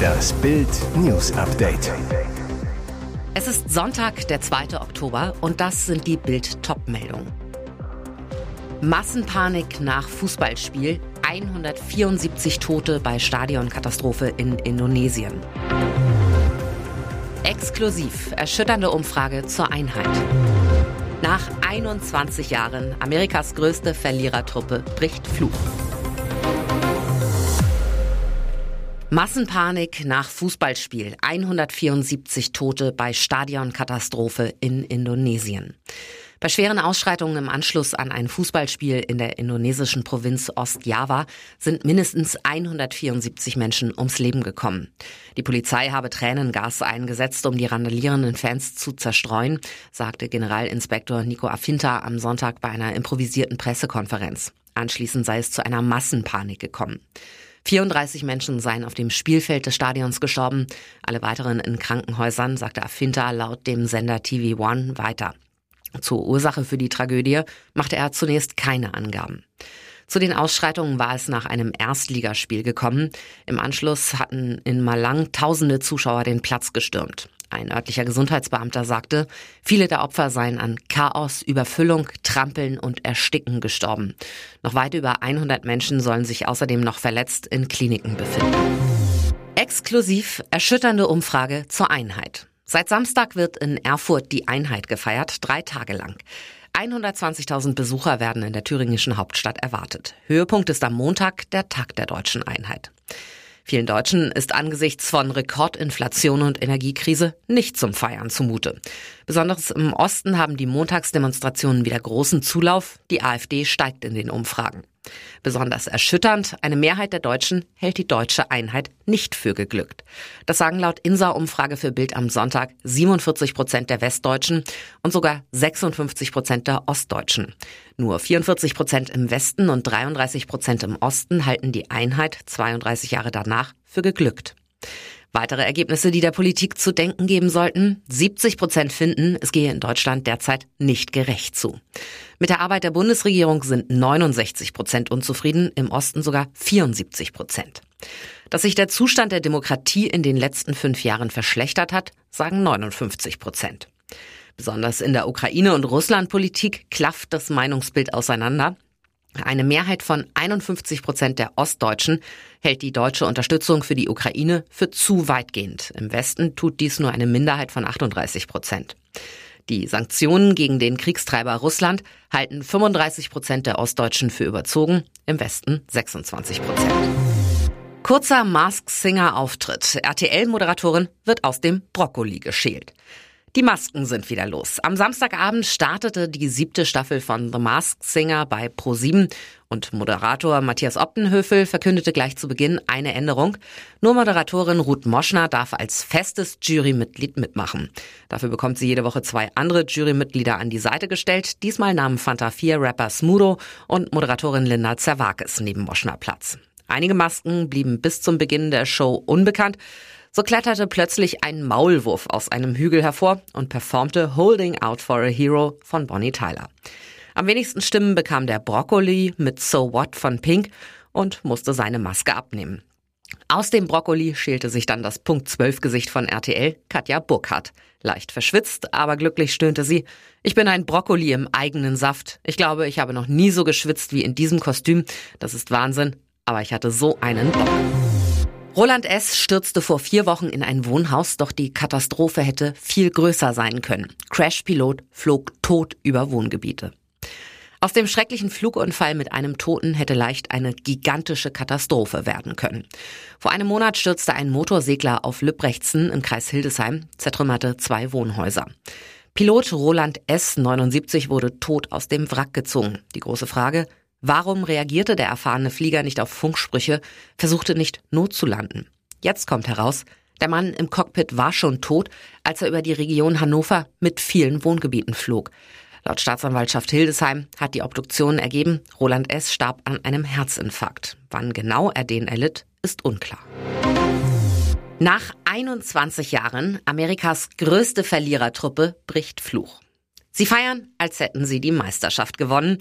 Das Bild News Update. Es ist Sonntag, der 2. Oktober und das sind die Bild Topmeldungen. Massenpanik nach Fußballspiel, 174 Tote bei Stadionkatastrophe in Indonesien. Exklusiv erschütternde Umfrage zur Einheit. Nach 21 Jahren Amerikas größte Verlierertruppe bricht Fluch. Massenpanik nach Fußballspiel. 174 Tote bei Stadionkatastrophe in Indonesien. Bei schweren Ausschreitungen im Anschluss an ein Fußballspiel in der indonesischen Provinz Ostjava sind mindestens 174 Menschen ums Leben gekommen. Die Polizei habe Tränengas eingesetzt, um die randalierenden Fans zu zerstreuen, sagte Generalinspektor Nico Afinta am Sonntag bei einer improvisierten Pressekonferenz. Anschließend sei es zu einer Massenpanik gekommen. 34 Menschen seien auf dem Spielfeld des Stadions gestorben, alle weiteren in Krankenhäusern, sagte Afinta laut dem Sender TV One weiter. Zur Ursache für die Tragödie machte er zunächst keine Angaben. Zu den Ausschreitungen war es nach einem Erstligaspiel gekommen. Im Anschluss hatten in Malang tausende Zuschauer den Platz gestürmt. Ein örtlicher Gesundheitsbeamter sagte, viele der Opfer seien an Chaos, Überfüllung, Trampeln und Ersticken gestorben. Noch weit über 100 Menschen sollen sich außerdem noch verletzt in Kliniken befinden. Exklusiv erschütternde Umfrage zur Einheit. Seit Samstag wird in Erfurt die Einheit gefeiert, drei Tage lang. 120.000 Besucher werden in der thüringischen Hauptstadt erwartet. Höhepunkt ist am Montag der Tag der deutschen Einheit. Vielen Deutschen ist angesichts von Rekordinflation und Energiekrise nicht zum Feiern zumute. Besonders im Osten haben die Montagsdemonstrationen wieder großen Zulauf. Die AfD steigt in den Umfragen. Besonders erschütternd, eine Mehrheit der Deutschen hält die deutsche Einheit nicht für geglückt. Das sagen laut INSA-Umfrage für Bild am Sonntag 47 Prozent der Westdeutschen und sogar 56 Prozent der Ostdeutschen. Nur 44 Prozent im Westen und 33 Prozent im Osten halten die Einheit 32 Jahre danach für geglückt. Weitere Ergebnisse, die der Politik zu denken geben sollten. 70 Prozent finden, es gehe in Deutschland derzeit nicht gerecht zu. Mit der Arbeit der Bundesregierung sind 69 Prozent unzufrieden, im Osten sogar 74 Prozent. Dass sich der Zustand der Demokratie in den letzten fünf Jahren verschlechtert hat, sagen 59 Prozent. Besonders in der Ukraine- und Russlandpolitik klafft das Meinungsbild auseinander. Eine Mehrheit von 51 Prozent der Ostdeutschen hält die deutsche Unterstützung für die Ukraine für zu weitgehend. Im Westen tut dies nur eine Minderheit von 38 Prozent. Die Sanktionen gegen den Kriegstreiber Russland halten 35 Prozent der Ostdeutschen für überzogen, im Westen 26 Prozent. Kurzer Mask Singer Auftritt. RTL-Moderatorin wird aus dem Brokkoli geschält. Die Masken sind wieder los. Am Samstagabend startete die siebte Staffel von The Masked Singer bei Pro7 und Moderator Matthias Optenhöfel verkündete gleich zu Beginn eine Änderung. Nur Moderatorin Ruth Moschner darf als festes Jurymitglied mitmachen. Dafür bekommt sie jede Woche zwei andere Jurymitglieder an die Seite gestellt. Diesmal nahmen Fanta 4 Rapper Smudo und Moderatorin Linda Zerwakis neben Moschner Platz. Einige Masken blieben bis zum Beginn der Show unbekannt. So kletterte plötzlich ein Maulwurf aus einem Hügel hervor und performte Holding Out for a Hero von Bonnie Tyler. Am wenigsten Stimmen bekam der Broccoli mit So What von Pink und musste seine Maske abnehmen. Aus dem Brokkoli schälte sich dann das Punkt 12 Gesicht von RTL, Katja Burkhardt. Leicht verschwitzt, aber glücklich stöhnte sie. Ich bin ein Brokkoli im eigenen Saft. Ich glaube, ich habe noch nie so geschwitzt wie in diesem Kostüm. Das ist Wahnsinn, aber ich hatte so einen Bock. Roland S. stürzte vor vier Wochen in ein Wohnhaus, doch die Katastrophe hätte viel größer sein können. Crash-Pilot flog tot über Wohngebiete. Aus dem schrecklichen Flugunfall mit einem Toten hätte leicht eine gigantische Katastrophe werden können. Vor einem Monat stürzte ein Motorsegler auf Lübrechtsen im Kreis Hildesheim, zertrümmerte zwei Wohnhäuser. Pilot Roland S. 79 wurde tot aus dem Wrack gezogen. Die große Frage, Warum reagierte der erfahrene Flieger nicht auf Funksprüche, versuchte nicht Not zu landen? Jetzt kommt heraus, der Mann im Cockpit war schon tot, als er über die Region Hannover mit vielen Wohngebieten flog. Laut Staatsanwaltschaft Hildesheim hat die Obduktion ergeben, Roland S. starb an einem Herzinfarkt. Wann genau er den erlitt, ist unklar. Nach 21 Jahren Amerikas größte Verlierertruppe bricht Fluch. Sie feiern, als hätten sie die Meisterschaft gewonnen.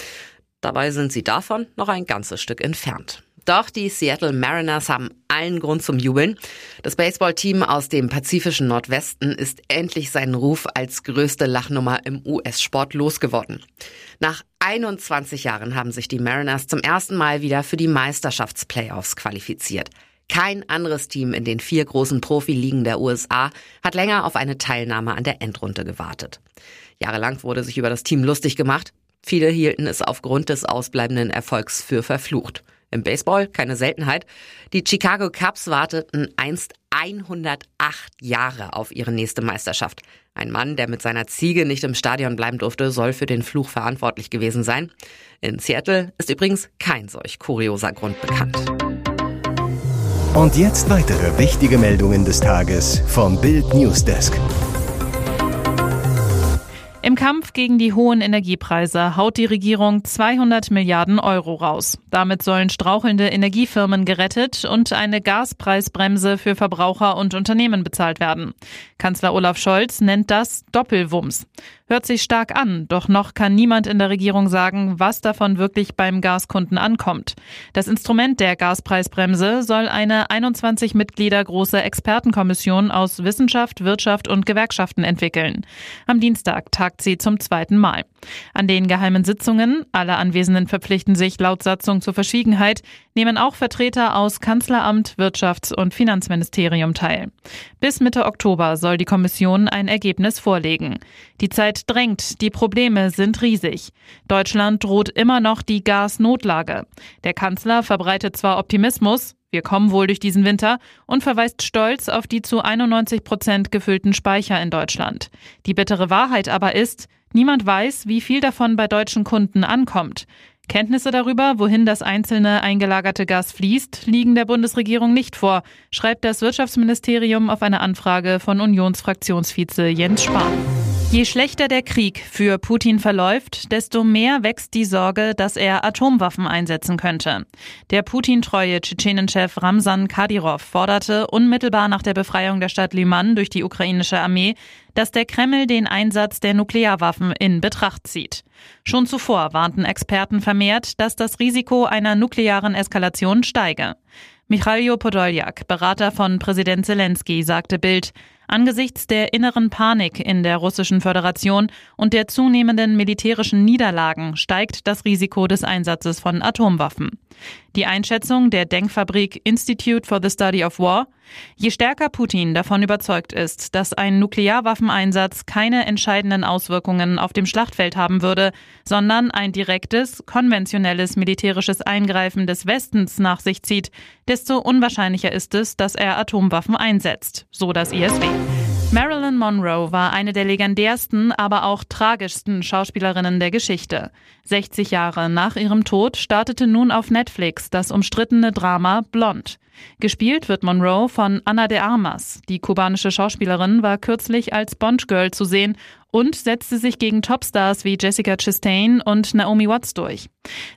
Dabei sind sie davon noch ein ganzes Stück entfernt. Doch die Seattle Mariners haben allen Grund zum Jubeln. Das Baseballteam aus dem pazifischen Nordwesten ist endlich seinen Ruf als größte Lachnummer im US-Sport losgeworden. Nach 21 Jahren haben sich die Mariners zum ersten Mal wieder für die Meisterschaftsplayoffs qualifiziert. Kein anderes Team in den vier großen Profiligen der USA hat länger auf eine Teilnahme an der Endrunde gewartet. Jahrelang wurde sich über das Team lustig gemacht. Viele hielten es aufgrund des ausbleibenden Erfolgs für verflucht. Im Baseball keine Seltenheit. Die Chicago Cubs warteten einst 108 Jahre auf ihre nächste Meisterschaft. Ein Mann, der mit seiner Ziege nicht im Stadion bleiben durfte, soll für den Fluch verantwortlich gewesen sein. In Seattle ist übrigens kein solch kurioser Grund bekannt. Und jetzt weitere wichtige Meldungen des Tages vom Bild Newsdesk. Im Kampf gegen die hohen Energiepreise haut die Regierung 200 Milliarden Euro raus. Damit sollen strauchelnde Energiefirmen gerettet und eine Gaspreisbremse für Verbraucher und Unternehmen bezahlt werden. Kanzler Olaf Scholz nennt das Doppelwumms. Hört sich stark an, doch noch kann niemand in der Regierung sagen, was davon wirklich beim Gaskunden ankommt. Das Instrument der Gaspreisbremse soll eine 21 Mitglieder große Expertenkommission aus Wissenschaft, Wirtschaft und Gewerkschaften entwickeln. Am Dienstag tagt sie zum zweiten Mal. An den geheimen Sitzungen, alle Anwesenden verpflichten sich laut Satzung zur Verschwiegenheit, nehmen auch Vertreter aus Kanzleramt, Wirtschafts- und Finanzministerium teil. Bis Mitte Oktober soll die Kommission ein Ergebnis vorlegen. Die Zeit drängt, die Probleme sind riesig. Deutschland droht immer noch die Gasnotlage. Der Kanzler verbreitet zwar Optimismus, wir kommen wohl durch diesen Winter und verweist stolz auf die zu 91 Prozent gefüllten Speicher in Deutschland. Die bittere Wahrheit aber ist, niemand weiß, wie viel davon bei deutschen Kunden ankommt. Kenntnisse darüber, wohin das einzelne eingelagerte Gas fließt, liegen der Bundesregierung nicht vor, schreibt das Wirtschaftsministerium auf eine Anfrage von Unionsfraktionsvize Jens Spahn. Je schlechter der Krieg für Putin verläuft, desto mehr wächst die Sorge, dass er Atomwaffen einsetzen könnte. Der Putin-treue Tschetschenenchef Ramsan Kadyrov forderte unmittelbar nach der Befreiung der Stadt Lyman durch die ukrainische Armee, dass der Kreml den Einsatz der Nuklearwaffen in Betracht zieht. Schon zuvor warnten Experten vermehrt, dass das Risiko einer nuklearen Eskalation steige. Michailo Podoljak, Berater von Präsident Zelensky, sagte Bild, Angesichts der inneren Panik in der russischen Föderation und der zunehmenden militärischen Niederlagen steigt das Risiko des Einsatzes von Atomwaffen. Die Einschätzung der Denkfabrik Institute for the Study of War, je stärker Putin davon überzeugt ist, dass ein Nuklearwaffeneinsatz keine entscheidenden Auswirkungen auf dem Schlachtfeld haben würde, sondern ein direktes, konventionelles militärisches Eingreifen des Westens nach sich zieht, desto unwahrscheinlicher ist es, dass er Atomwaffen einsetzt, so das ISW. Marilyn Monroe war eine der legendärsten, aber auch tragischsten Schauspielerinnen der Geschichte. 60 Jahre nach ihrem Tod startete nun auf Netflix das umstrittene Drama Blond. Gespielt wird Monroe von Ana de Armas. Die kubanische Schauspielerin war kürzlich als Bond-Girl zu sehen und setzte sich gegen Topstars wie Jessica Chastain und Naomi Watts durch.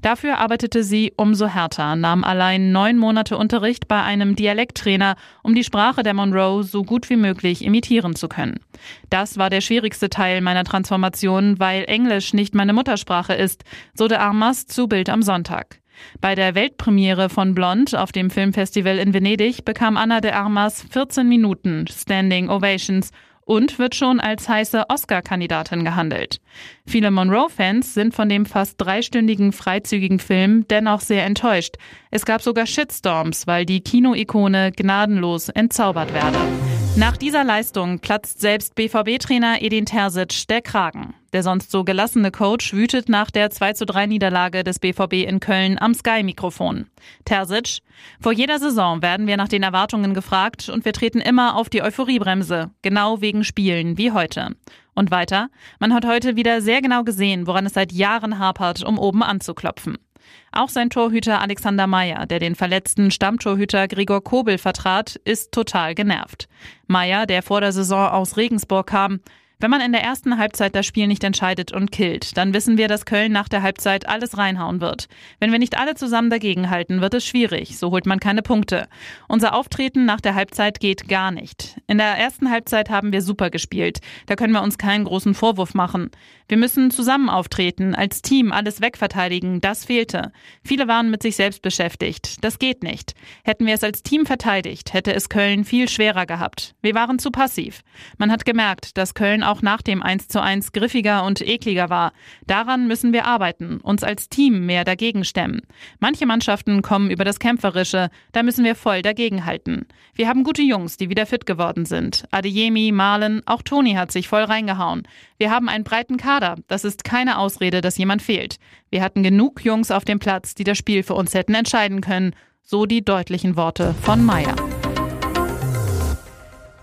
Dafür arbeitete sie umso härter, nahm allein neun Monate Unterricht bei einem Dialekttrainer, um die Sprache der Monroe so gut wie möglich imitieren zu können. Das war der schwierigste Teil meiner Transformation, weil Englisch nicht meine Muttersprache ist, so der Armas zu Bild am Sonntag. Bei der Weltpremiere von Blond auf dem Filmfestival in Venedig bekam Anna de Armas 14 Minuten Standing Ovations und wird schon als heiße Oscar-Kandidatin gehandelt. Viele Monroe-Fans sind von dem fast dreistündigen freizügigen Film dennoch sehr enttäuscht. Es gab sogar Shitstorms, weil die Kino-Ikone gnadenlos entzaubert werde. Nach dieser Leistung platzt selbst BVB-Trainer Edin Terzic der Kragen. Der sonst so gelassene Coach wütet nach der 2 zu 3 Niederlage des BVB in Köln am Sky-Mikrofon. Terzic, vor jeder Saison werden wir nach den Erwartungen gefragt und wir treten immer auf die Euphoriebremse, genau wegen Spielen wie heute. Und weiter, man hat heute wieder sehr genau gesehen, woran es seit Jahren hapert, um oben anzuklopfen. Auch sein Torhüter Alexander Meyer, der den verletzten Stammtorhüter Gregor Kobel vertrat, ist total genervt. Meyer, der vor der Saison aus Regensburg kam, Wenn man in der ersten Halbzeit das Spiel nicht entscheidet und killt, dann wissen wir, dass Köln nach der Halbzeit alles reinhauen wird. Wenn wir nicht alle zusammen dagegenhalten, wird es schwierig. So holt man keine Punkte. Unser Auftreten nach der Halbzeit geht gar nicht. In der ersten Halbzeit haben wir super gespielt. Da können wir uns keinen großen Vorwurf machen. Wir müssen zusammen auftreten, als Team alles wegverteidigen. Das fehlte. Viele waren mit sich selbst beschäftigt. Das geht nicht. Hätten wir es als Team verteidigt, hätte es Köln viel schwerer gehabt. Wir waren zu passiv. Man hat gemerkt, dass Köln auch nach dem 1 zu 1 griffiger und ekliger war. Daran müssen wir arbeiten, uns als Team mehr dagegen stemmen. Manche Mannschaften kommen über das Kämpferische, da müssen wir voll dagegenhalten. Wir haben gute Jungs, die wieder fit geworden sind. Adeyemi, Malen, auch Toni hat sich voll reingehauen. Wir haben einen breiten Kader. Das ist keine Ausrede, dass jemand fehlt. Wir hatten genug Jungs auf dem Platz, die das Spiel für uns hätten entscheiden können. So die deutlichen Worte von Meyer.